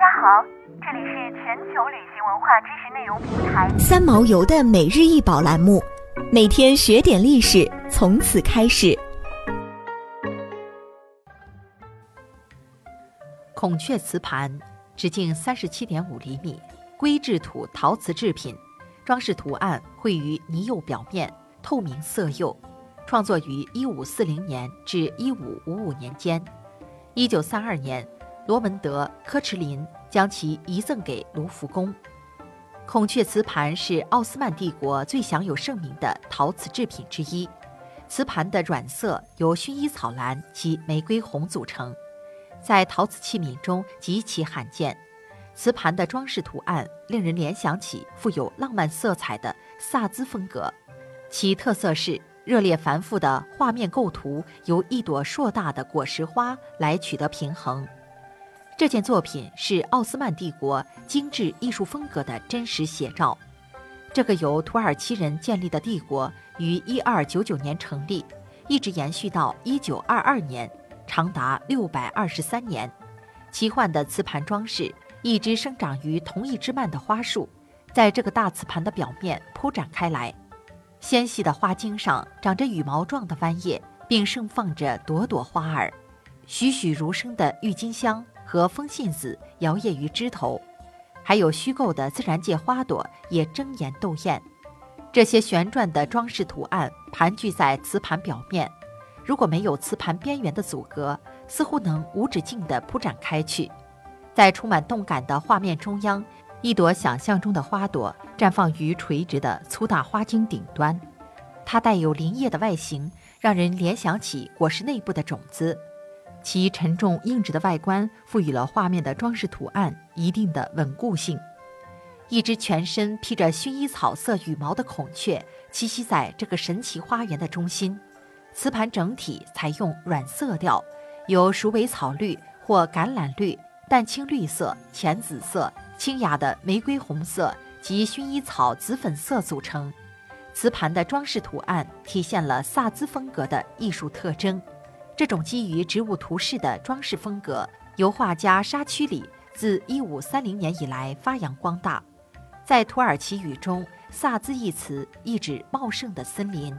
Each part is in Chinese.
家好，这里是全球旅行文化知识内容平台三毛游的每日一宝栏目，每天学点历史，从此开始。孔雀瓷盘，直径三十七点五厘米，硅质土陶瓷制品，装饰图案绘于泥釉表面，透明色釉，创作于一五四零年至一五五五年间。一九三二年。罗文德·科池林将其遗赠给卢浮宫。孔雀瓷盘是奥斯曼帝国最享有盛名的陶瓷制品之一。瓷盘的软色由薰衣草蓝及玫瑰红组成，在陶瓷器皿中极其罕见。瓷盘的装饰图案令人联想起富有浪漫色彩的萨兹风格，其特色是热烈繁复的画面构图由一朵硕大的果实花来取得平衡。这件作品是奥斯曼帝国精致艺术风格的真实写照。这个由土耳其人建立的帝国于1299年成立，一直延续到1922年，长达623年。奇幻的瓷盘装饰，一只生长于同一枝蔓的花束，在这个大瓷盘的表面铺展开来。纤细的花茎上长着羽毛状的弯叶，并盛放着朵朵花儿，栩栩如生的郁金香。和风信子摇曳于枝头，还有虚构的自然界花朵也争妍斗艳。这些旋转的装饰图案盘踞在瓷盘表面，如果没有瓷盘边缘的阻隔，似乎能无止境地铺展开去。在充满动感的画面中央，一朵想象中的花朵绽放于垂直的粗大花茎顶端，它带有鳞叶的外形，让人联想起果实内部的种子。其沉重硬质的外观赋予了画面的装饰图案一定的稳固性。一只全身披着薰衣草色羽毛的孔雀栖息在这个神奇花园的中心。瓷盘整体采用软色调，由鼠尾草绿或橄榄绿、淡青绿色、浅紫色、清雅的玫瑰红色及薰衣草紫粉色组成。瓷盘的装饰图案体现了萨兹风格的艺术特征。这种基于植物图式的装饰风格，由画家沙屈里自1530年以来发扬光大。在土耳其语中，“萨兹”一词意指茂盛的森林。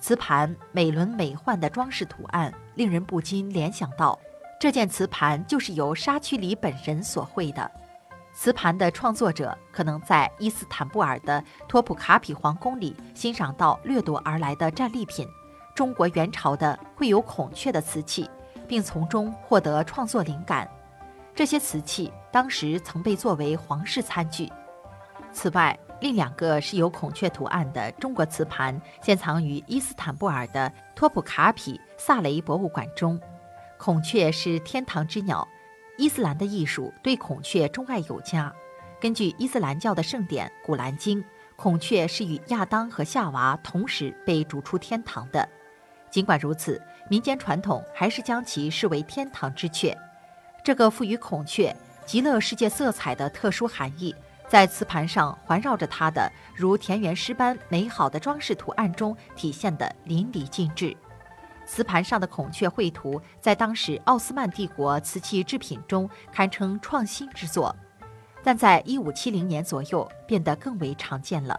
瓷盘美轮美奂的装饰图案，令人不禁联想到，这件瓷盘就是由沙屈里本人所绘的。瓷盘的创作者可能在伊斯坦布尔的托普卡比皇宫里欣赏到掠夺而来的战利品。中国元朝的绘有孔雀的瓷器，并从中获得创作灵感。这些瓷器当时曾被作为皇室餐具。此外，另两个是有孔雀图案的中国瓷盘现藏于伊斯坦布尔的托普卡皮萨雷博物馆中。孔雀是天堂之鸟，伊斯兰的艺术对孔雀钟爱有加。根据伊斯兰教的圣典《古兰经》，孔雀是与亚当和夏娃同时被逐出天堂的。尽管如此，民间传统还是将其视为天堂之雀。这个赋予孔雀极乐世界色彩的特殊含义，在瓷盘上环绕着它的如田园诗般美好的装饰图案中体现得淋漓尽致。瓷盘上的孔雀绘图，在当时奥斯曼帝国瓷器制品中堪称创新之作，但在一五七零年左右变得更为常见了。